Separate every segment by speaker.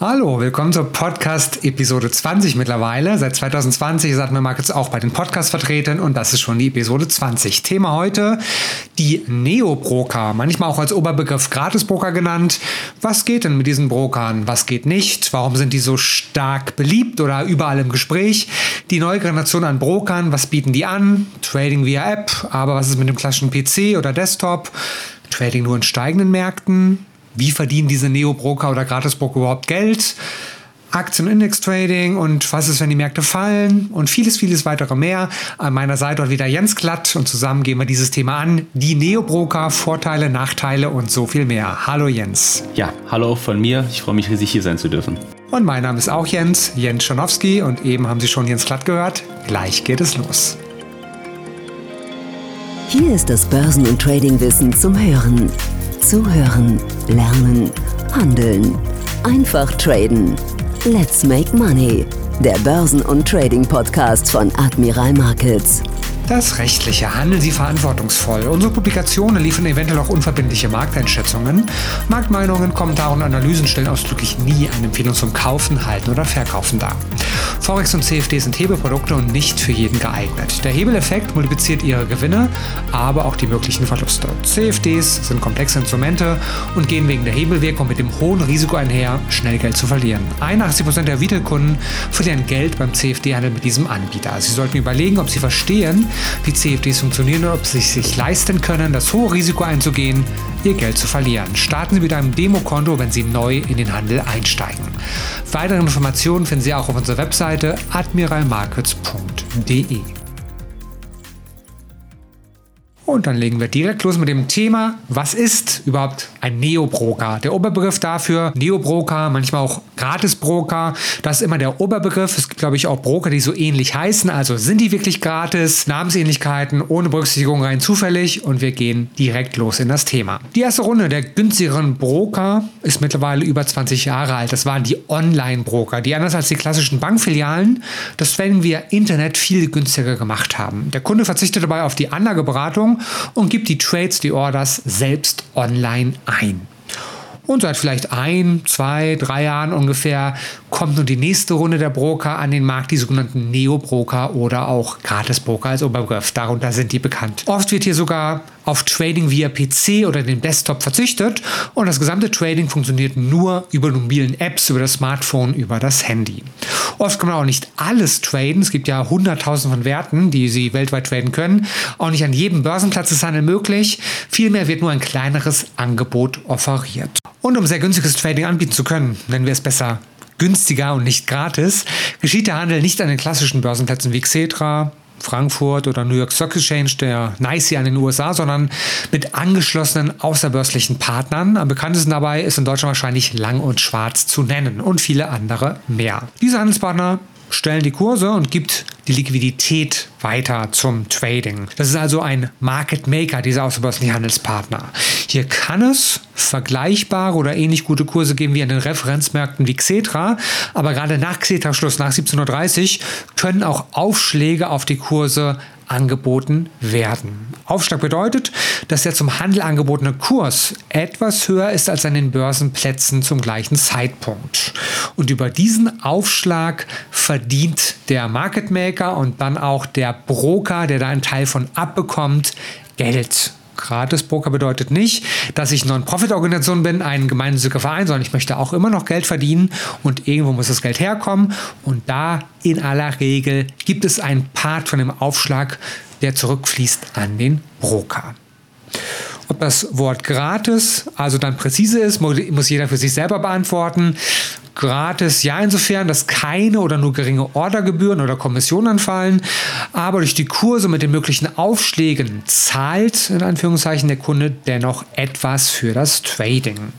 Speaker 1: Hallo, willkommen zur Podcast Episode 20 mittlerweile. Seit 2020 ist Admiral Markets auch bei den Podcasts vertreten und das ist schon die Episode 20. Thema heute die Neo-Broker, manchmal auch als Oberbegriff Gratis-Broker genannt. Was geht denn mit diesen Brokern? Was geht nicht? Warum sind die so stark beliebt oder überall im Gespräch? Die neue Generation an Brokern, was bieten die an? Trading via App, aber was ist mit dem klassischen PC oder Desktop? Trading nur in steigenden Märkten? Wie verdienen diese Neo-Broker oder Gratis-Broker überhaupt Geld? Aktien- und Index-Trading und was ist, wenn die Märkte fallen und vieles, vieles weitere mehr. An meiner Seite heute wieder Jens Glatt und zusammen gehen wir dieses Thema an. Die Neo-Broker, Vorteile, Nachteile und so viel mehr. Hallo Jens.
Speaker 2: Ja, hallo von mir. Ich freue mich riesig hier sein zu dürfen.
Speaker 1: Und mein Name ist auch Jens, Jens Schonowski und eben haben Sie schon Jens Glatt gehört. Gleich geht es los.
Speaker 3: Hier ist das Börsen- und Trading-Wissen zum Hören. Zuhören, lernen, handeln. Einfach traden. Let's make money. Der Börsen- und Trading-Podcast von Admiral Markets.
Speaker 1: Das Rechtliche. Handeln Sie verantwortungsvoll. Unsere Publikationen liefern eventuell auch unverbindliche Markteinschätzungen. Marktmeinungen, Kommentare und Analysen stellen ausdrücklich nie eine Empfehlung zum Kaufen, Halten oder Verkaufen dar. Forex und CFD sind Hebelprodukte und nicht für jeden geeignet. Der Hebeleffekt multipliziert ihre Gewinne, aber auch die möglichen Verluste. CFDs sind komplexe Instrumente und gehen wegen der Hebelwirkung mit dem hohen Risiko einher, schnell Geld zu verlieren. 81% der Retail-Kunden verlieren Geld beim CFD-Handel mit diesem Anbieter. Sie sollten überlegen, ob sie verstehen, wie CFDs funktionieren und ob sie sich leisten können, das hohe Risiko einzugehen, ihr Geld zu verlieren. Starten Sie mit einem Demokonto, wenn Sie neu in den Handel einsteigen. Weitere Informationen finden Sie auch auf unserer Webseite admiralmarkets.de. Und dann legen wir direkt los mit dem Thema, was ist überhaupt ein Neo-Broker? Der Oberbegriff dafür, Neo-Broker, manchmal auch Gratis-Broker, das ist immer der Oberbegriff. Es gibt, glaube ich, auch Broker, die so ähnlich heißen. Also sind die wirklich gratis? Namensähnlichkeiten ohne Berücksichtigung rein zufällig und wir gehen direkt los in das Thema. Die erste Runde der günstigeren Broker ist mittlerweile über 20 Jahre alt. Das waren die Online-Broker, die anders als die klassischen Bankfilialen das Trading via Internet viel günstiger gemacht haben. Der Kunde verzichtet dabei auf die Anlageberatung und gibt die Trades, die Orders selbst online ein. Und seit vielleicht ein, zwei, drei Jahren ungefähr kommt nun die nächste Runde der Broker an den Markt, die sogenannten Neo-Broker oder auch Gratis-Broker als Oberbegriff. Darunter sind die bekannt. Oft wird hier sogar auf Trading via PC oder den Desktop verzichtet und das gesamte Trading funktioniert nur über mobilen Apps, über das Smartphone, über das Handy. Oft kann man auch nicht alles traden. Es gibt ja hunderttausend von Werten, die Sie weltweit traden können. Auch nicht an jedem Börsenplatz ist Handel möglich. Vielmehr wird nur ein kleineres Angebot offeriert. Und um sehr günstiges Trading anbieten zu können, nennen wir es besser günstiger und nicht gratis, geschieht der Handel nicht an den klassischen Börsenplätzen wie Xetra, Frankfurt oder New York Stock Exchange, der NYSE an den USA, sondern mit angeschlossenen außerbörslichen Partnern. Am bekanntesten dabei ist in Deutschland wahrscheinlich Lang und Schwarz zu nennen und viele andere mehr. Diese Handelspartner stellen die Kurse und gibt die Liquidität weiter zum Trading. Das ist also ein Market Maker, dieser außerbörsliche Handelspartner. Hier kann es vergleichbare oder ähnlich gute Kurse geben wie an den Referenzmärkten wie Xetra, aber gerade nach Xetra-Schluss, nach 17.30 Uhr, können auch Aufschläge auf die Kurse angeboten werden. Aufschlag bedeutet, dass der zum Handel angebotene Kurs etwas höher ist als an den Börsenplätzen zum gleichen Zeitpunkt. Und über diesen Aufschlag verdient der Market Maker und dann auch der Broker, der da einen Teil von abbekommt, Geld. Gratis-Broker bedeutet nicht, dass ich Non-Profit-Organisation bin, ein gemeinnütziger Verein, sondern ich möchte auch immer noch Geld verdienen und irgendwo muss das Geld herkommen. Und da in aller Regel gibt es einen Part von dem Aufschlag, der zurückfließt an den Broker. Ob das Wort gratis also dann präzise ist, muss jeder für sich selber beantworten gratis, ja, insofern, dass keine oder nur geringe Ordergebühren oder Kommissionen anfallen, aber durch die Kurse mit den möglichen Aufschlägen zahlt in Anführungszeichen der Kunde dennoch etwas für das Trading.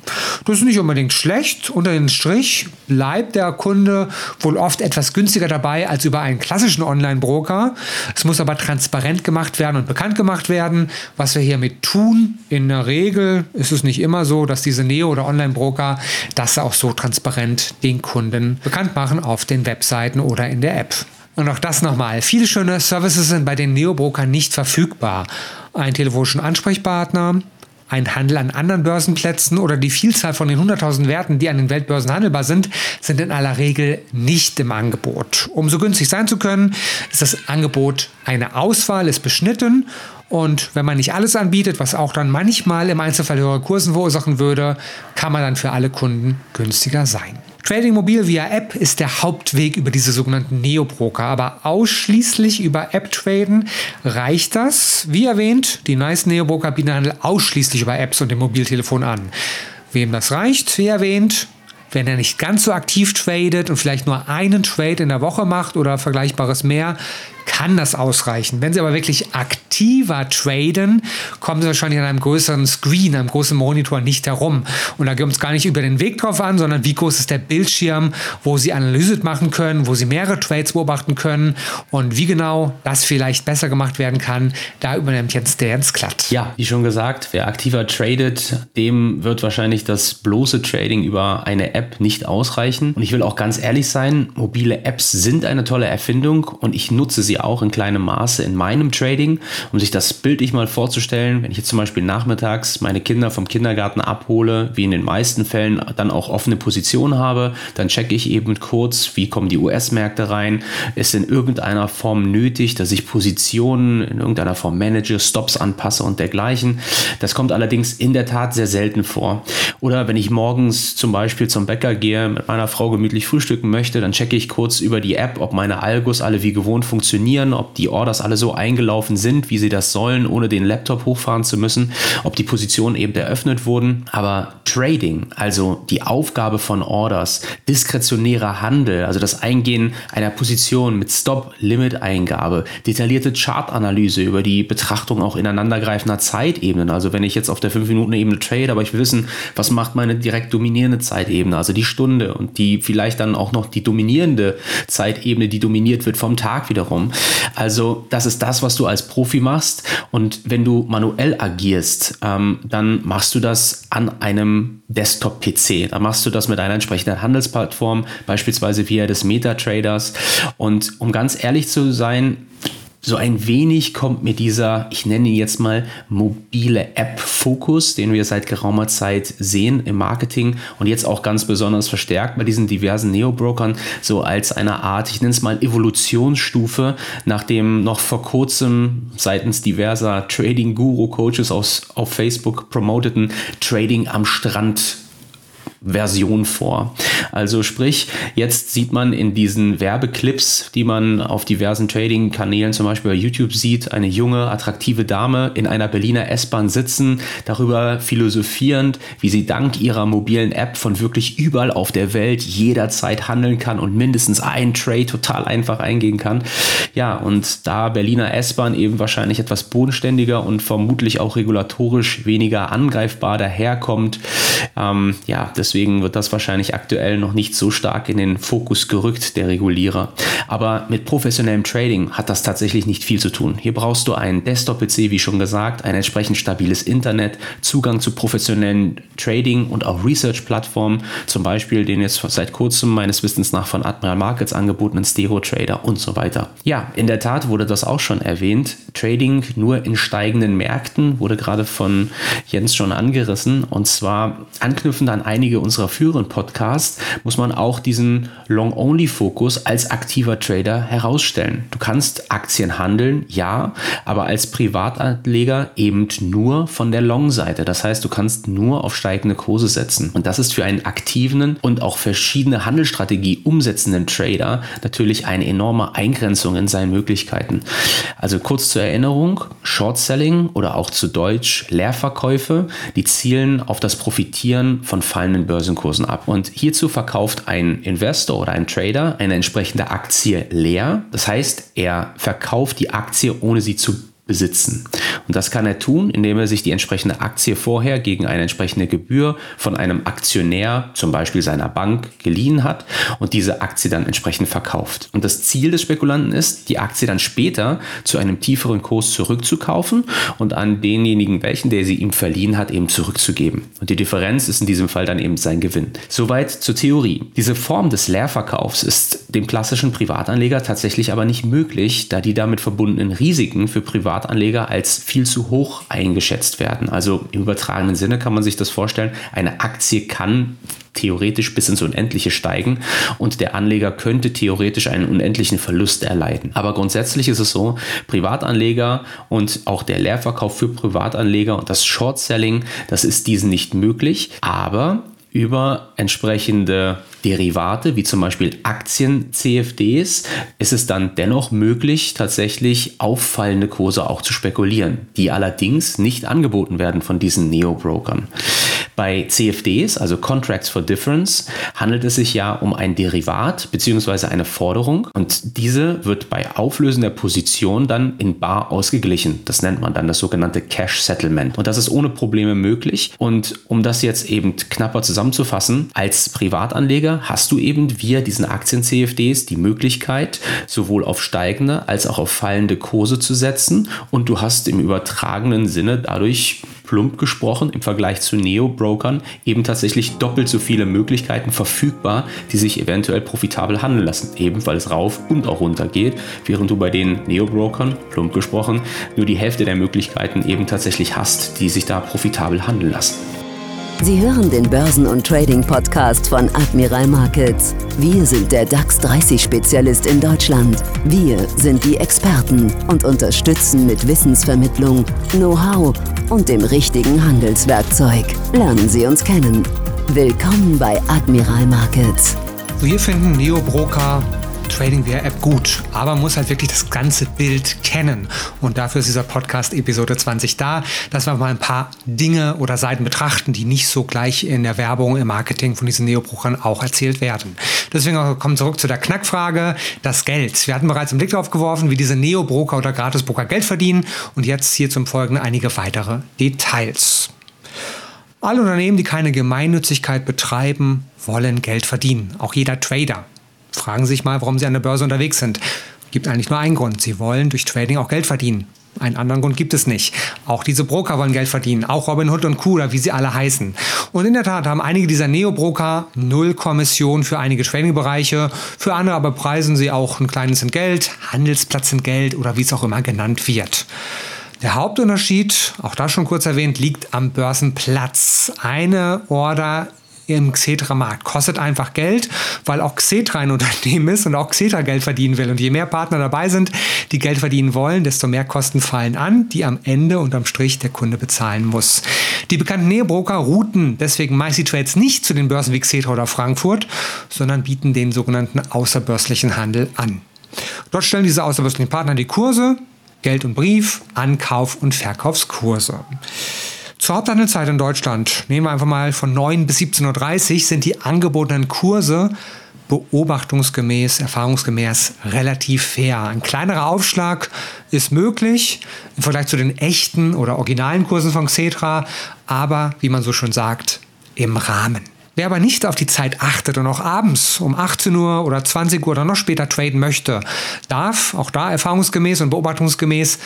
Speaker 1: Das ist nicht unbedingt schlecht. Unter den Strich bleibt der Kunde wohl oft etwas günstiger dabei als über einen klassischen Online-Broker. Es muss aber transparent gemacht werden und bekannt gemacht werden, was wir hiermit tun. In der Regel ist es nicht immer so, dass diese Neo- oder Online-Broker das auch so transparent den Kunden bekannt machen auf den Webseiten oder in der App. Und auch das nochmal. Viele schöne Services sind bei den Neobrokern nicht verfügbar. Ein telefonischen Ansprechpartner, Ein Handel an anderen Börsenplätzen oder die Vielzahl von den 100.000 Werten, die an den Weltbörsen handelbar sind, sind in aller Regel nicht im Angebot. Um so günstig sein zu können, ist das Angebot eine Auswahl, ist beschnitten und wenn man nicht alles anbietet, was auch dann manchmal im Einzelfall höhere Kursen verursachen würde, kann man dann für alle Kunden günstiger sein. Trading mobil via App ist der Hauptweg über diese sogenannten Neo-Broker, aber ausschließlich über App traden reicht das. Wie erwähnt, die meisten Neo-Broker bieten Handel ausschließlich über Apps und dem Mobiltelefon an. Wem das reicht, wie erwähnt, wenn er nicht ganz so aktiv tradet und vielleicht nur einen Trade in der Woche macht oder vergleichbares mehr, kann das ausreichen. Wenn Sie aber wirklich aktiver traden, kommen Sie wahrscheinlich an einem größeren Screen, einem großen Monitor nicht herum. Und da kommt es gar nicht über den Weg drauf an, sondern wie groß ist der Bildschirm, wo Sie Analyse machen können, wo Sie mehrere Trades beobachten können und wie genau das vielleicht besser gemacht werden kann. Da übernimmt jetzt der Jens Klatt.
Speaker 2: Ja, wie schon gesagt, wer aktiver tradet, dem wird wahrscheinlich das bloße Trading über eine App nicht ausreichen. Und ich will auch ganz ehrlich sein, mobile Apps sind eine tolle Erfindung und ich nutze sie sie auch in kleinem Maße in meinem Trading, um sich das bildlich mal vorzustellen. Wenn ich jetzt zum Beispiel nachmittags meine Kinder vom Kindergarten abhole, wie in den meisten Fällen dann auch offene Position habe, dann checke ich eben kurz, wie kommen die US-Märkte rein. Ist in irgendeiner Form nötig, dass ich Positionen in irgendeiner Form manage, Stops anpasse und dergleichen. Das kommt allerdings in der Tat sehr selten vor. Oder wenn ich morgens zum Beispiel zum Bäcker gehe, mit meiner Frau gemütlich frühstücken möchte, dann checke ich kurz über die App, ob meine Algos alle wie gewohnt funktionieren funktionieren, ob die Orders alle so eingelaufen sind, wie sie das sollen, ohne den Laptop hochfahren zu müssen, ob die Positionen eben eröffnet wurden. Aber Trading, also die Aufgabe von Orders, diskretionärer Handel, also das Eingehen einer Position mit Stop-Limit-Eingabe, detaillierte Chartanalyse über die Betrachtung auch ineinandergreifender Zeitebenen. Also wenn ich jetzt auf der 5-Minuten-Ebene trade, aber ich will wissen, was macht meine direkt dominierende Zeitebene, also die Stunde und die vielleicht dann auch noch die dominierende Zeitebene, die dominiert wird vom Tag wiederum. Also das ist das, was du als Profi machst. Und wenn du manuell agierst, ähm, dann machst du das an einem Desktop-PC. Da machst du das mit einer entsprechenden Handelsplattform, beispielsweise via des MetaTraders. Und um ganz ehrlich zu sein, so ein wenig kommt mir dieser, ich nenne ihn jetzt mal mobile App-Fokus, den wir seit geraumer Zeit sehen im Marketing und jetzt auch ganz besonders verstärkt bei diesen diversen Neo-Brokern, so als eine Art, ich nenne es mal Evolutionsstufe, nachdem noch vor kurzem seitens diverser Trading-Guru-Coaches auf Facebook promoteten Trading am Strand Version vor. Also sprich, jetzt sieht man in diesen Werbeclips, die man auf diversen Trading-Kanälen, zum Beispiel bei YouTube sieht, eine junge, attraktive Dame in einer Berliner S-Bahn sitzen, darüber philosophierend, wie sie dank ihrer mobilen App von wirklich überall auf der Welt jederzeit handeln kann und mindestens einen Trade total einfach eingehen kann. Ja, und da Berliner S-Bahn eben wahrscheinlich etwas bodenständiger und vermutlich auch regulatorisch weniger angreifbar daherkommt, ähm, ja, das Deswegen wird das wahrscheinlich aktuell noch nicht so stark in den Fokus gerückt, der Regulierer. Aber mit professionellem Trading hat das tatsächlich nicht viel zu tun. Hier brauchst du einen Desktop-PC, wie schon gesagt, ein entsprechend stabiles Internet, Zugang zu professionellen Trading und auch Research-Plattformen, zum Beispiel den jetzt seit kurzem meines Wissens nach von Admiral Markets angebotenen Stereo Trader und so weiter. Ja, in der Tat wurde das auch schon erwähnt. Trading nur in steigenden Märkten wurde gerade von Jens schon angerissen und zwar anknüpfend an einige unserer früheren Podcasts, muss man auch diesen Long-Only-Fokus als aktiver Trader herausstellen. Du kannst Aktien handeln, ja, aber als Privatanleger eben nur von der Long-Seite. Das heißt, du kannst nur auf steigende Kurse setzen. Und das ist für einen aktiven und auch verschiedene Handelsstrategie umsetzenden Trader natürlich eine enorme Eingrenzung in seinen Möglichkeiten. Also kurz zur Erinnerung, Short-Selling oder auch zu Deutsch Leerverkäufe, die zielen auf das Profitieren von fallenden Börsenkursen ab. Und hierzu verkauft ein Investor oder ein Trader eine entsprechende Aktie leer. Das heißt, er verkauft die Aktie, ohne sie zu besitzen. Und das kann er tun, indem er sich die entsprechende Aktie vorher gegen eine entsprechende Gebühr von einem Aktionär, zum Beispiel seiner Bank, geliehen hat und diese Aktie dann entsprechend verkauft. Und das Ziel des Spekulanten ist, die Aktie dann später zu einem tieferen Kurs zurückzukaufen und an denjenigen, welchen der sie ihm verliehen hat, eben zurückzugeben. Und die Differenz ist in diesem Fall dann eben sein Gewinn. Soweit zur Theorie. Diese Form des Leerverkaufs ist dem klassischen Privatanleger tatsächlich aber nicht möglich, da die damit verbundenen Risiken für Privat Privatanleger als viel zu hoch eingeschätzt werden. Also im übertragenen Sinne kann man sich das vorstellen, eine Aktie kann theoretisch bis ins Unendliche steigen und der Anleger könnte theoretisch einen unendlichen Verlust erleiden. Aber grundsätzlich ist es so, Privatanleger und auch der Leerverkauf für Privatanleger und das Short-Selling, das ist diesen nicht möglich. Aber über entsprechende Derivate, wie zum Beispiel Aktien-CFDs, ist es dann dennoch möglich, tatsächlich auffallende Kurse auch zu spekulieren, die allerdings nicht angeboten werden von diesen Neo-Brokern. Bei CFDs, also Contracts for Difference, handelt es sich ja um ein Derivat bzw. eine Forderung und diese wird bei Auflösen der Position dann in Bar ausgeglichen. Das nennt man dann das sogenannte Cash Settlement und das ist ohne Probleme möglich und um das jetzt eben knapper zusammenzufassen, als Privatanleger hast du eben via diesen Aktien-CFDs die Möglichkeit, sowohl auf steigende als auch auf fallende Kurse zu setzen und du hast im übertragenen Sinne dadurch plump gesprochen im Vergleich zu Neo-Brokern eben tatsächlich doppelt so viele Möglichkeiten verfügbar, die sich eventuell profitabel handeln lassen, eben weil es rauf und auch runter geht, während du bei den Neo-Brokern, plump gesprochen, nur die Hälfte der Möglichkeiten eben tatsächlich hast, die sich da profitabel handeln lassen.
Speaker 3: Sie hören den Börsen- und Trading-Podcast von Admiral Markets. Wir sind der DAX 30-Spezialist in Deutschland. Wir sind die Experten und unterstützen mit Wissensvermittlung, Know-how und dem richtigen Handelswerkzeug. Lernen Sie uns kennen. Willkommen bei Admiral Markets.
Speaker 1: Wir finden Neo Broker TradingView-App gut, aber muss halt wirklich das ganze Bild kennen. Und dafür ist dieser Podcast Episode 20 da, dass wir mal ein paar Dinge oder Seiten betrachten, die nicht so gleich in der Werbung, im Marketing von diesen Neobrokern auch erzählt werden. Deswegen kommen wir zurück zu der Knackfrage, das Geld. Wir hatten bereits einen Blick darauf geworfen, wie diese Neobroker oder Gratisbroker Geld verdienen und jetzt hier zum Folgenden einige weitere Details. Alle Unternehmen, die keine Gemeinnützigkeit betreiben, wollen Geld verdienen. Auch jeder Trader fragen sich mal, warum sie an der Börse unterwegs sind. Gibt eigentlich nur einen Grund. Sie wollen durch Trading auch Geld verdienen. Einen anderen Grund gibt es nicht. Auch diese Broker wollen Geld verdienen. Auch Robinhood und Co. oder wie sie alle heißen. Und in der Tat haben einige dieser Neo-Broker null Kommission für einige Trading-Bereiche. Für andere aber preisen sie auch ein kleines Entgelt, Handelsplatzentgelt oder wie es auch immer genannt wird. Der Hauptunterschied, auch da schon kurz erwähnt, liegt am Börsenplatz. Eine Order im Xetra-Markt. Kostet einfach Geld, weil auch Xetra ein Unternehmen ist und auch Xetra Geld verdienen will. Und je mehr Partner dabei sind, die Geld verdienen wollen, desto mehr Kosten fallen an, die am Ende unterm Strich der Kunde bezahlen muss. Die bekannten Neobroker routen deswegen Micey Trades nicht zu den Börsen wie Xetra oder Frankfurt, sondern bieten den sogenannten außerbörslichen Handel an. Dort stellen diese außerbörslichen Partner die Kurse, Geld und Brief, Ankauf- und Verkaufskurse. Zur Haupthandelszeit in Deutschland, nehmen wir einfach mal von 9 bis 17.30 Uhr, sind die angebotenen Kurse beobachtungsgemäß, erfahrungsgemäß relativ fair. Ein kleinerer Aufschlag ist möglich im Vergleich zu den echten oder originalen Kursen von Xetra, aber wie man so schon sagt, im Rahmen. Wer aber nicht auf die Zeit achtet und auch abends um 18 Uhr oder 20 Uhr oder noch später traden möchte, darf auch da erfahrungsgemäß und beobachtungsgemäß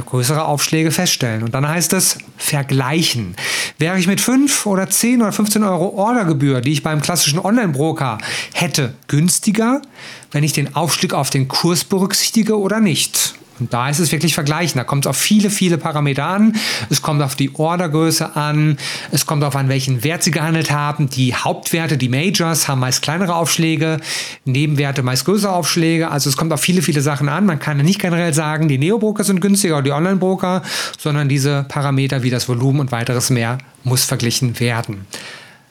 Speaker 1: größere Aufschläge feststellen. Und dann heißt es vergleichen. Wäre ich mit 5 oder 10 oder 15 Euro Ordergebühr, die ich beim klassischen Online-Broker hätte, günstiger, wenn ich den Aufstieg auf den Kurs berücksichtige oder nicht? Und da ist es wirklich vergleichen. Da kommt es auf viele, viele Parameter an. Es kommt auf die Ordergröße an. Es kommt darauf an, welchen Wert sie gehandelt haben. Die Hauptwerte, die Majors, haben meist kleinere Aufschläge. Nebenwerte meist größere Aufschläge. Also es kommt auf viele, viele Sachen an. Man kann nicht generell sagen, die Neo-Broker sind günstiger oder die Online-Broker, sondern diese Parameter wie das Volumen und weiteres mehr muss verglichen werden.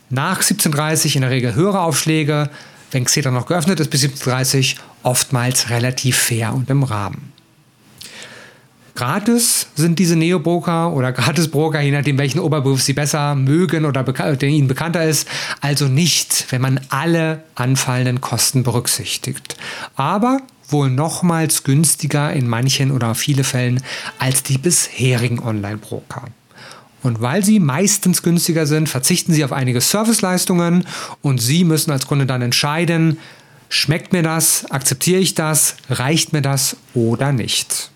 Speaker 1: Nach 17.30 in der Regel höhere Aufschläge. Wenn Xetra noch geöffnet ist bis 17.30 oftmals relativ fair und im Rahmen. Gratis sind diese Neobroker oder Gratisbroker, je nachdem, welchen Oberberuf Sie besser mögen oder der Ihnen bekannter ist. Also nicht, wenn man alle anfallenden Kosten berücksichtigt. Aber wohl nochmals günstiger in manchen oder viele Fällen als die bisherigen Online-Broker. Und weil sie meistens günstiger sind, verzichten sie auf einige Serviceleistungen und Sie müssen als Kunde dann entscheiden, schmeckt mir das, akzeptiere ich das, reicht mir das oder nicht.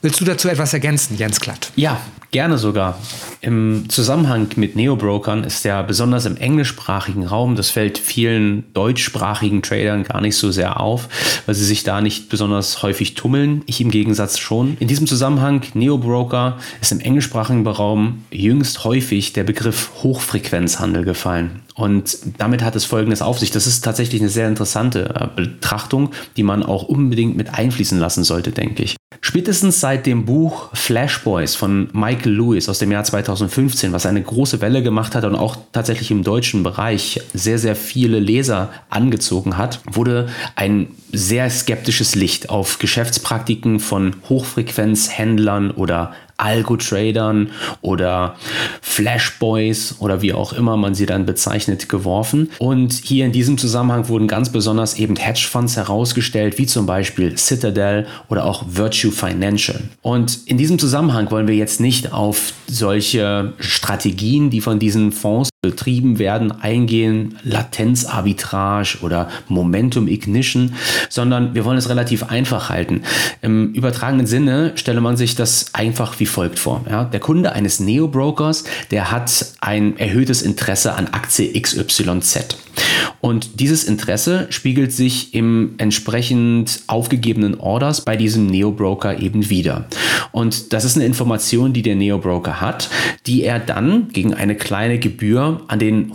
Speaker 1: Willst du dazu etwas ergänzen, Jens Klatt?
Speaker 2: Ja, gerne sogar. Im Zusammenhang mit Neobrokern ist ja besonders im englischsprachigen Raum, das fällt vielen deutschsprachigen Tradern gar nicht so sehr auf, weil sie sich da nicht besonders häufig tummeln. Ich im Gegensatz schon. In diesem Zusammenhang, Neobroker, ist im englischsprachigen Raum jüngst häufig der Begriff Hochfrequenzhandel gefallen. Und damit hat es Folgendes auf sich. Das ist tatsächlich eine sehr interessante äh, Betrachtung, die man auch unbedingt mit einfließen lassen sollte, denke ich. Spätestens seit dem Buch Flash Boys von Michael Lewis aus dem Jahr 2015, was eine große Welle gemacht hat und auch tatsächlich im deutschen Bereich sehr, sehr viele Leser angezogen hat, wurde ein sehr skeptisches Licht auf Geschäftspraktiken von Hochfrequenzhändlern oder Algo-Tradern oder Flashboys oder wie auch immer man sie dann bezeichnet, geworfen. Und hier in diesem Zusammenhang wurden ganz besonders eben Hedgefonds herausgestellt, wie zum Beispiel Citadel oder auch Virtue Financial. Und in diesem Zusammenhang wollen wir jetzt nicht auf solche Strategien, die von diesen Fonds betrieben werden, eingehen, Latenzarbitrage oder Momentum Ignition, sondern wir wollen es relativ einfach halten. Im übertragenen Sinne stelle man sich das einfach wie folgt vor. Ja, der Kunde eines Neo-Brokers, der hat ein erhöhtes Interesse an Aktie XYZ. Und dieses Interesse spiegelt sich im entsprechend aufgegebenen Orders bei diesem Neo-Broker eben wieder. Und das ist eine Information, die der Neo-Broker hat, die er dann gegen eine kleine Gebühr an den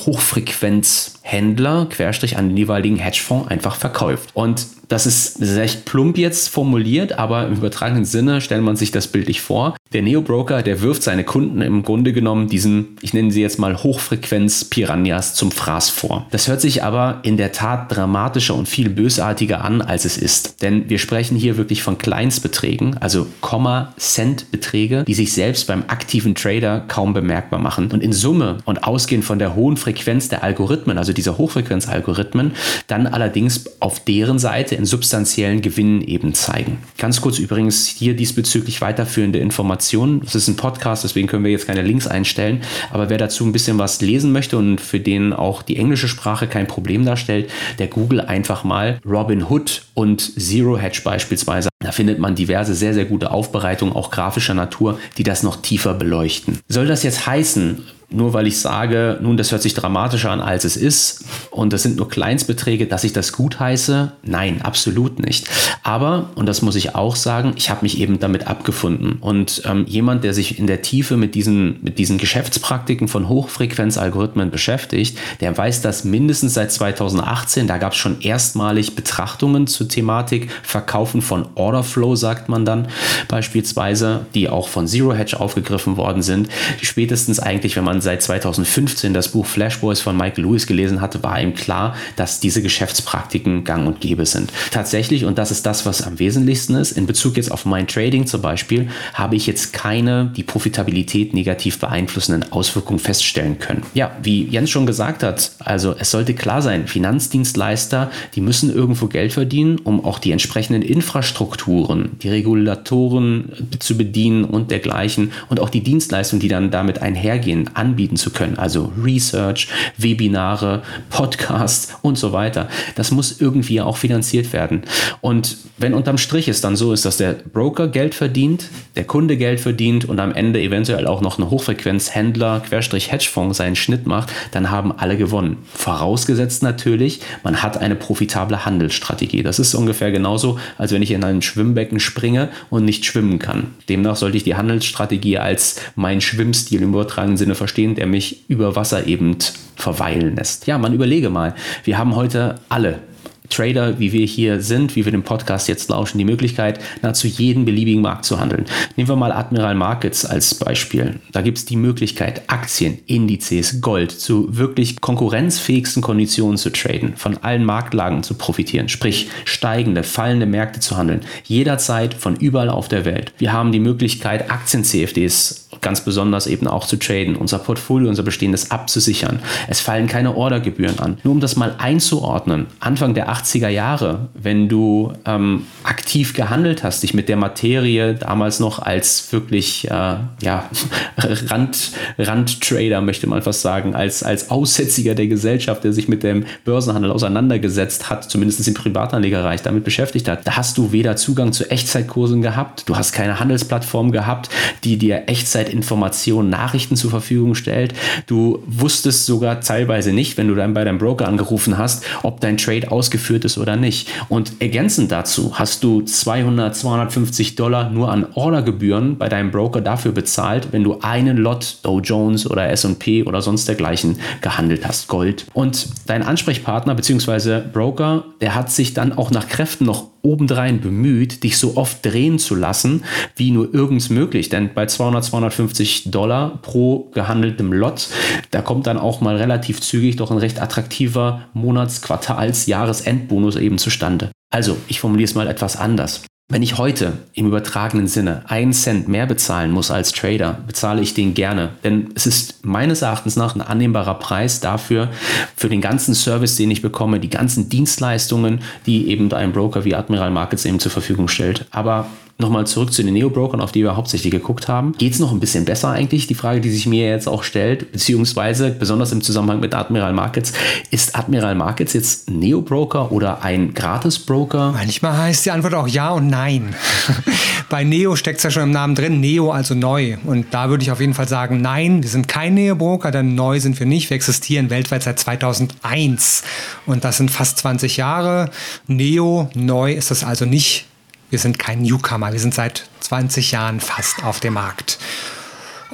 Speaker 2: Hochfrequenzhändler, Querstrich an den jeweiligen Hedgefonds einfach verkauft. Und das ist recht plump jetzt formuliert, aber im übertragenen Sinne stellt man sich das bildlich vor. Der Neo-Broker, der wirft seine Kunden im Grunde genommen diesen, ich nenne sie jetzt mal Hochfrequenz-Piranhas zum Fraß vor. Das hört sich aber in der Tat dramatischer und viel bösartiger an, als es ist. Denn wir sprechen hier wirklich von Kleinstbeträgen, also Komma-Cent-Beträge, die sich selbst beim aktiven Trader kaum bemerkbar machen. Und in Summe und ausgehend von der hohen Frequenz der Algorithmen, also dieser Hochfrequenz-Algorithmen, dann allerdings auf deren Seite in substanziellen Gewinnen eben zeigen. Ganz kurz übrigens hier diesbezüglich weiterführende Informationen. Das ist ein Podcast, deswegen können wir jetzt keine Links einstellen. Aber wer dazu ein bisschen was lesen möchte und für den auch die englische Sprache kein Problem darstellt, der Google einfach mal Robin Hood und Zero Hedge beispielsweise. Da findet man diverse sehr, sehr gute Aufbereitungen, auch grafischer Natur, die das noch tiefer beleuchten. Soll das jetzt heißen, nur weil ich sage, nun, das hört sich dramatischer an, als es ist und das sind nur Kleinstbeträge, dass ich das gut heiße? Nein, absolut nicht. Aber, und das muss ich auch sagen, ich habe mich eben damit abgefunden. Und ähm, jemand, der sich in der Tiefe mit diesen, mit diesen Geschäftspraktiken von Hochfrequenzalgorithmen beschäftigt, der weiß das mindestens seit 2018. Da gab es schon erstmalig Betrachtungen zur Thematik Verkaufen von Orderflow, sagt man dann beispielsweise, die auch von Zero Hedge aufgegriffen worden sind. Spätestens eigentlich, wenn man seit 2015 das Buch Flash Boys von Michael Lewis gelesen hatte, war ihm klar, dass diese Geschäftspraktiken gang und gäbe sind. Tatsächlich, und das ist das, was am wesentlichsten ist, in Bezug jetzt auf mein Trading zum Beispiel, habe ich jetzt keine die Profitabilität negativ beeinflussenden Auswirkungen feststellen können. Ja, wie Jens schon gesagt hat, also es sollte klar sein, Finanzdienstleister, die müssen irgendwo Geld verdienen, um auch die entsprechenden Infrastrukturen, die Regulatoren zu bedienen und dergleichen und auch die Dienstleistungen, die dann damit einhergehen, an anbieten zu können. Also Research, Webinare, Podcasts und so weiter. Das muss irgendwie auch finanziert werden. Und wenn unterm Strich es dann so ist, dass der Broker Geld verdient, der Kunde Geld verdient und am Ende eventuell auch noch ein Hochfrequenzhändler, Querstrich Hedgefonds seinen Schnitt macht, dann haben alle gewonnen. Vorausgesetzt natürlich, man hat eine profitable Handelsstrategie. Das ist ungefähr genauso, als wenn ich in ein Schwimmbecken springe und nicht schwimmen kann. Demnach sollte ich die Handelsstrategie als mein Schwimmstil im übertragenen Sinne verstehen der mich über Wasser eben verweilen lässt. Ja, man überlege mal, wir haben heute alle Trader, wie wir hier sind, wie wir den Podcast jetzt lauschen, die Möglichkeit, nahezu jeden beliebigen Markt zu handeln. Nehmen wir mal Admiral Markets als Beispiel. Da gibt es die Möglichkeit, Aktien, Indizes, Gold zu wirklich konkurrenzfähigsten Konditionen zu traden, von allen Marktlagen zu profitieren, sprich steigende, fallende Märkte zu handeln, jederzeit von überall auf der Welt. Wir haben die Möglichkeit, Aktien-CFDs ganz besonders eben auch zu traden, unser Portfolio, unser bestehendes abzusichern. Es fallen keine Ordergebühren an. Nur um das mal einzuordnen, Anfang der 80er Jahre, wenn du ähm, aktiv gehandelt hast, dich mit der Materie damals noch als wirklich äh, ja, Rand, Randtrader, möchte man fast sagen, als, als Aussätziger der Gesellschaft, der sich mit dem Börsenhandel auseinandergesetzt hat, zumindest im Privatanlegerreich damit beschäftigt hat, da hast du weder Zugang zu Echtzeitkursen gehabt, du hast keine Handelsplattform gehabt, die dir Echtzeitinformationen, Nachrichten zur Verfügung stellt. Du wusstest sogar teilweise nicht, wenn du dann bei deinem Broker angerufen hast, ob dein Trade ausgeführt ist oder nicht. Und ergänzend dazu hast du 200, 250 Dollar nur an Ordergebühren bei deinem Broker dafür bezahlt, wenn du einen Lot Dow Jones oder S&P oder sonst dergleichen gehandelt hast, Gold. Und dein Ansprechpartner bzw. Broker, der hat sich dann auch nach Kräften noch obendrein bemüht, dich so oft drehen zu lassen, wie nur irgends möglich. Denn bei 200, 250 Dollar pro gehandeltem Lot, da kommt dann auch mal relativ zügig doch ein recht attraktiver Monats-, Quartals-, Jahresendbonus eben zustande. Also, ich formuliere es mal etwas anders. Wenn ich heute im übertragenen Sinne einen Cent mehr bezahlen muss als Trader, bezahle ich den gerne. Denn es ist meines Erachtens nach ein annehmbarer Preis dafür, für den ganzen Service, den ich bekomme, die ganzen Dienstleistungen, die eben ein Broker wie Admiral Markets eben zur Verfügung stellt. Aber Nochmal zurück zu den Neo-Brokern, auf die wir hauptsächlich geguckt haben. Geht es noch ein bisschen besser eigentlich? Die Frage, die sich mir jetzt auch stellt, beziehungsweise besonders im Zusammenhang mit Admiral Markets, ist Admiral Markets jetzt Neo-Broker oder ein Gratis-Broker?
Speaker 1: Manchmal heißt die Antwort auch ja und nein. Bei Neo steckt es ja schon im Namen drin, Neo also neu. Und da würde ich auf jeden Fall sagen, nein, wir sind kein Neo-Broker, denn neu sind wir nicht. Wir existieren weltweit seit 2001 und das sind fast 20 Jahre. Neo, neu ist das also nicht wir sind kein Newcomer, wir sind seit 20 Jahren fast auf dem Markt.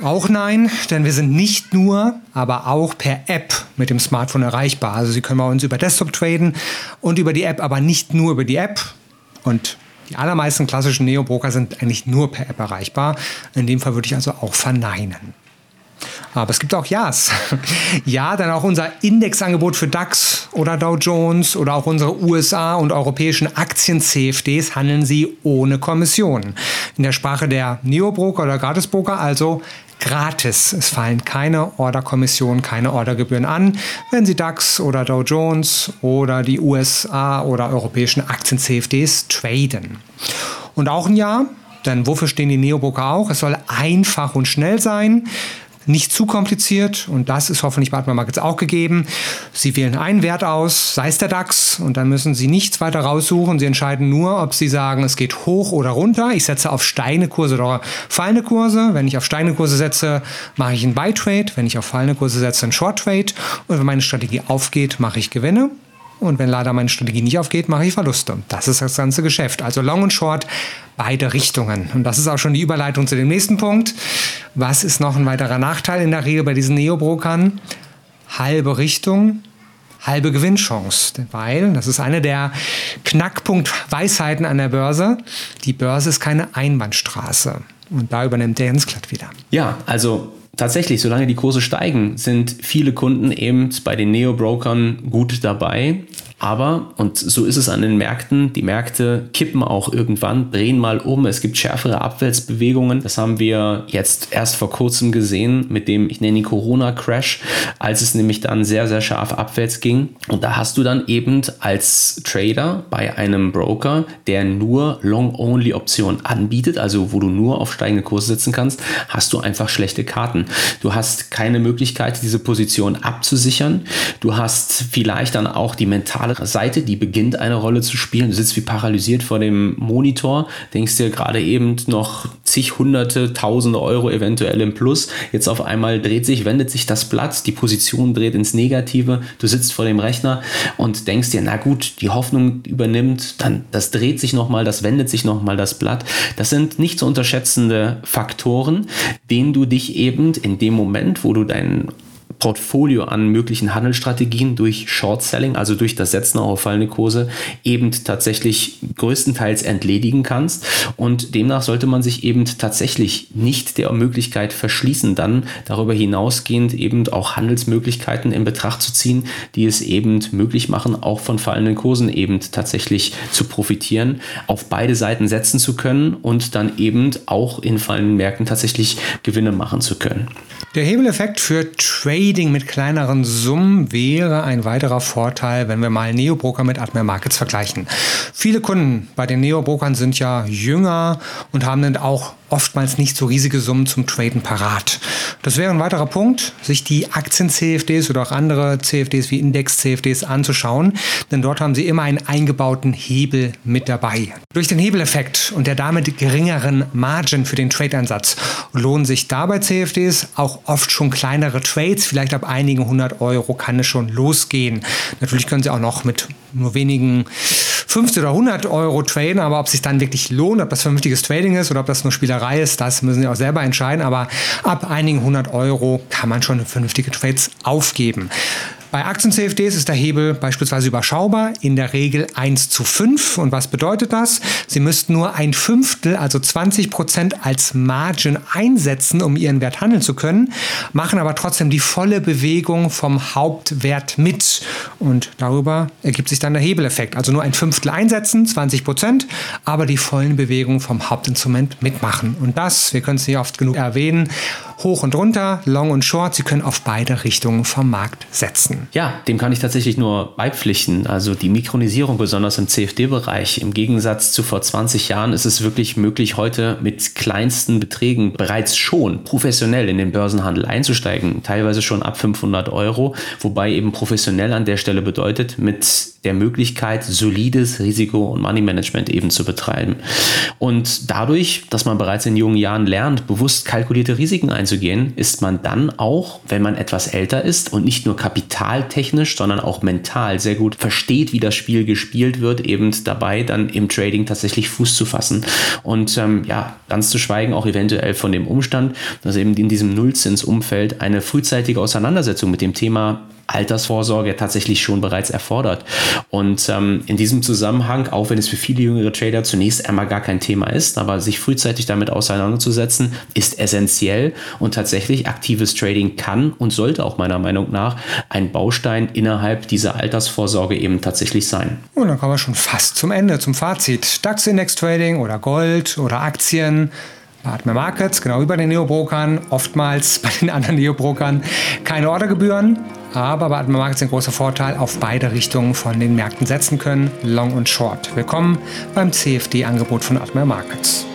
Speaker 1: Auch nein, denn wir sind nicht nur, aber auch per App mit dem Smartphone erreichbar. Also Sie können bei uns über Desktop traden und über die App, aber nicht nur über die App. Und die allermeisten klassischen Neo-Broker sind eigentlich nur per App erreichbar. In dem Fall würde ich also auch verneinen. Aber es gibt auch Ja's. Ja, dann auch unser Indexangebot für DAX oder Dow Jones oder auch unsere USA und europäischen Aktien-CFDs handeln Sie ohne Kommission. In der Sprache der Neobroker oder Gratisbroker also gratis. Es fallen keine Orderkommissionen, keine Ordergebühren an, wenn Sie DAX oder Dow Jones oder die USA oder europäischen Aktien-CFDs traden. Und auch ein Jahr, denn wofür stehen die Neobroker auch? Es soll einfach und schnell sein nicht zu kompliziert und das ist hoffentlich bei Atma Markets auch gegeben. Sie wählen einen Wert aus, sei es der DAX und dann müssen Sie nichts weiter raussuchen. Sie entscheiden nur, ob Sie sagen, es geht hoch oder runter. Ich setze auf steigende Kurse oder fallende Kurse. Wenn ich auf steigende Kurse setze, mache ich einen Buy Trade. Wenn ich auf fallende Kurse setze, einen Short Trade. Und wenn meine Strategie aufgeht, mache ich Gewinne. Und wenn leider meine Strategie nicht aufgeht, mache ich Verluste. Das ist das ganze Geschäft. Also Long und Short, beide Richtungen. Und das ist auch schon die Überleitung zu dem nächsten Punkt. Was ist noch ein weiterer Nachteil in der Regel bei diesen Neobrokern? Halbe Richtung, halbe Gewinnchance. Weil, das ist eine der Knackpunkt-Weisheiten an der Börse, die Börse ist keine Einbahnstraße. Und da übernimmt der Jens Glatt wieder.
Speaker 2: Ja, also tatsächlich, solange die Kurse steigen, sind viele Kunden eben bei den Neo-Brokern gut dabei. Aber, und so ist es an den Märkten, die Märkte kippen auch irgendwann, drehen mal um. Es gibt schärfere Abwärtsbewegungen. Das haben wir jetzt erst vor kurzem gesehen mit dem, ich nenne ihn Corona-Crash, als es nämlich dann sehr, sehr scharf abwärts ging. Und da hast du dann eben als Trader bei einem Broker, der nur Long-Only-Optionen anbietet, also wo du nur auf steigende Kurse setzen kannst, hast du einfach schlechte Karten. Du hast keine Möglichkeit, diese Position abzusichern. Du hast vielleicht dann auch die mentale Seite, die beginnt eine Rolle zu spielen. Du sitzt wie paralysiert vor dem Monitor, denkst dir gerade eben noch zig hunderte, tausende Euro eventuell im Plus. Jetzt auf einmal dreht sich, wendet sich das Blatt, die Position dreht ins Negative. Du sitzt vor dem Rechner und denkst dir, na gut, die Hoffnung übernimmt, dann das dreht sich nochmal, das wendet sich nochmal das Blatt. Das sind nicht zu unterschätzende Faktoren, denen du dich eben in dem Moment, wo du deinen Portfolio an möglichen Handelsstrategien durch Short Selling, also durch das Setzen auf fallende Kurse, eben tatsächlich größtenteils entledigen kannst. Und demnach sollte man sich eben tatsächlich nicht der Möglichkeit verschließen, dann darüber hinausgehend eben auch Handelsmöglichkeiten in Betracht zu ziehen, die es eben möglich machen, auch von fallenden Kursen eben tatsächlich zu profitieren, auf beide Seiten setzen zu können und dann eben auch in fallenden Märkten tatsächlich Gewinne machen zu können.
Speaker 1: Der Hebeleffekt für Trading mit kleineren Summen wäre ein weiterer Vorteil, wenn wir mal Neobroker mit Admiral Markets vergleichen. Viele Kunden bei den Neobrokern sind ja jünger und haben dann auch oftmals nicht so riesige Summen zum Traden parat. Das wäre ein weiterer Punkt, sich die Aktien-CFDs oder auch andere CFDs wie Index-CFDs anzuschauen, denn dort haben sie immer einen eingebauten Hebel mit dabei. Durch den Hebeleffekt und der damit geringeren Margin für den Trade-Einsatz lohnen sich dabei CFDs auch oft schon kleinere Trades, vielleicht ab einigen hundert Euro kann es schon losgehen. Natürlich können sie auch noch mit nur wenigen 50 oder 100 Euro traden, aber ob es sich dann wirklich lohnt, ob das vernünftiges Trading ist oder ob das nur Spielerei ist, das müssen Sie auch selber entscheiden. Aber ab einigen 100 Euro kann man schon vernünftige Trades aufgeben. Bei Aktien-CFDs ist der Hebel beispielsweise überschaubar, in der Regel 1 zu 5. Und was bedeutet das? Sie müssten nur ein Fünftel, also 20 Prozent als Margin einsetzen, um ihren Wert handeln zu können, machen aber trotzdem die volle Bewegung vom Hauptwert mit. Und darüber ergibt sich dann der Hebeleffekt. Also nur ein Fünftel einsetzen, 20 Prozent, aber die vollen Bewegungen vom Hauptinstrument mitmachen. Und das, wir können es nicht oft genug erwähnen, hoch und runter, long und short, Sie können auf beide Richtungen vom Markt setzen.
Speaker 2: Ja, dem kann ich tatsächlich nur beipflichten. Also die Mikronisierung, besonders im CFD-Bereich, im Gegensatz zu vor 20 Jahren ist es wirklich möglich, heute mit kleinsten Beträgen bereits schon professionell in den Börsenhandel einzusteigen. Teilweise schon ab 500 Euro, wobei eben professionell an der Stelle bedeutet, mit der Möglichkeit, solides Risiko- und Money-Management eben zu betreiben. Und dadurch, dass man bereits in jungen Jahren lernt, bewusst kalkulierte Risiken einzugehen, ist man dann auch, wenn man etwas älter ist und nicht nur kapitaltechnisch, sondern auch mental sehr gut versteht, wie das Spiel gespielt wird, eben dabei dann im Trading tatsächlich Fuß zu fassen. Und ähm, ja, ganz zu schweigen auch eventuell von dem Umstand, dass eben in diesem Nullzinsumfeld eine frühzeitige Auseinandersetzung mit dem Thema Altersvorsorge tatsächlich schon bereits erfordert. Und ähm, in diesem Zusammenhang, auch wenn es für viele jüngere Trader zunächst einmal gar kein Thema ist, aber sich frühzeitig damit auseinanderzusetzen, ist essentiell und tatsächlich aktives Trading kann und sollte auch meiner Meinung nach ein Baustein innerhalb dieser Altersvorsorge eben tatsächlich sein.
Speaker 1: Und dann kommen wir schon fast zum Ende, zum Fazit. DAX-Index Trading oder Gold oder Aktien. Partner Markets, genau wie bei den Neobrokern, oftmals bei den anderen Neobrokern keine Ordergebühren, aber bei Admiral Markets ein großer Vorteil, auf beide Richtungen von den Märkten setzen können, Long und Short. Willkommen beim CFD-Angebot von Admiral Markets.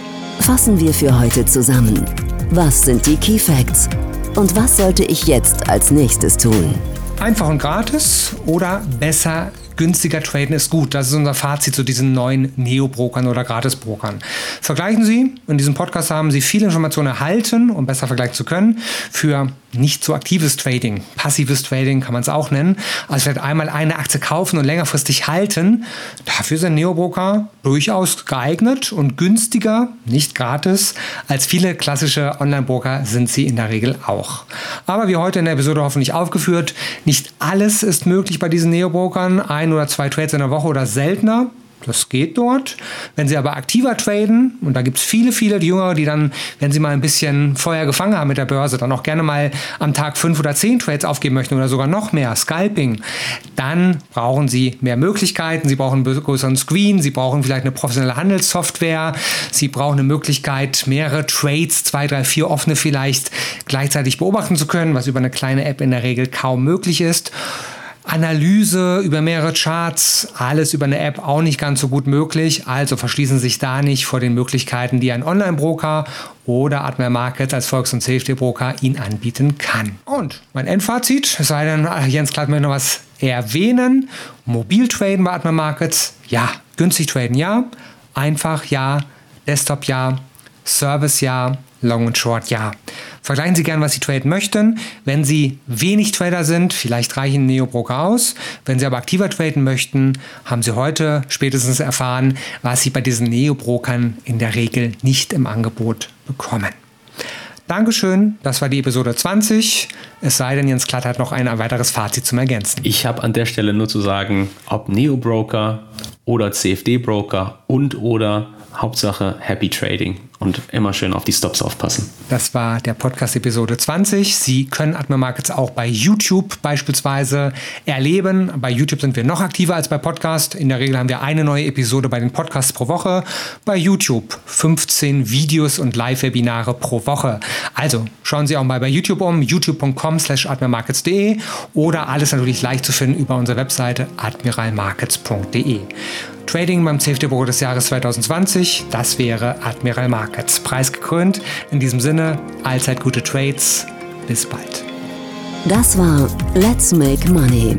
Speaker 3: Fassen wir für heute zusammen. Was sind die Key Facts? Und was sollte ich jetzt als nächstes tun?
Speaker 1: Einfach und gratis oder besser günstiger traden ist gut. Das ist unser Fazit zu diesen neuen Neo-Brokern oder Gratis-Brokern. Vergleichen Sie, in diesem Podcast haben Sie viele Informationen erhalten, um besser vergleichen zu können, für nicht so aktives Trading. Passives Trading kann man es auch nennen. Also vielleicht einmal eine Aktie kaufen und längerfristig halten. Dafür sind Neo-Broker durchaus geeignet und günstiger, nicht gratis, als viele klassische Online-Broker sind sie in der Regel auch. Aber wie heute in der Episode hoffentlich aufgeführt, nicht alles ist möglich bei diesen Neo-Brokern oder zwei Trades in der Woche oder seltener. Das geht dort. Wenn Sie aber aktiver traden, und da gibt es viele, viele Jüngere, die dann, wenn sie mal ein bisschen Feuer gefangen haben mit der Börse, dann auch gerne mal am Tag fünf oder zehn Trades aufgeben möchten oder sogar noch mehr, Scalping, dann brauchen Sie mehr Möglichkeiten. Sie brauchen einen größeren Screen, Sie brauchen vielleicht eine professionelle Handelssoftware, Sie brauchen eine Möglichkeit, mehrere Trades, zwei, drei, vier offene vielleicht, gleichzeitig beobachten zu können, was über eine kleine App in der Regel kaum möglich ist. Analyse über mehrere Charts, alles über eine App auch nicht ganz so gut möglich. Also verschließen Sie sich da nicht vor den Möglichkeiten, die ein Online-Broker oder Admiral Markets als Volks- und Safety-Broker Ihnen anbieten kann. Und mein Endfazit, sei denn, Jens Klatt möchte noch was erwähnen. Mobil traden bei Admiral Markets, ja. Günstig traden, ja. Einfach, ja. Desktop, ja. Service, ja. Long und Short, ja. Vergleichen Sie gerne, was Sie traden möchten. Wenn Sie wenig Trader sind, vielleicht reichen Neo-Broker aus. Wenn Sie aber aktiver traden möchten, haben Sie heute spätestens erfahren, was Sie bei diesen Neo-Brokern in der Regel nicht im Angebot bekommen. Dankeschön, das war die Episode 20. Es sei denn, Jens Klatt hat noch ein weiteres Fazit zum Ergänzen.
Speaker 2: Ich habe an der Stelle nur zu sagen, ob Neo-Broker oder CFD-Broker und oder Hauptsache Happy Trading und immer schön auf die Stops aufpassen.
Speaker 1: Das war der Podcast Episode 20. Sie können Admiral Markets auch bei YouTube beispielsweise erleben. Bei YouTube sind wir noch aktiver als bei Podcast. In der Regel haben wir eine neue Episode bei den Podcasts pro Woche. Bei YouTube 15 Videos und Live-Webinare pro Woche. Also schauen Sie auch mal bei YouTube um, youtube.com slash admiralmarkets.de oder alles natürlich leicht zu finden über unsere Webseite admiralmarkets.de. Trading beim CFD-Büro des Jahres 2020, das wäre Admiral Markets. Preisgekrönt. In diesem Sinne, allzeit gute Trades. Bis bald.
Speaker 3: Das war Let's Make Money,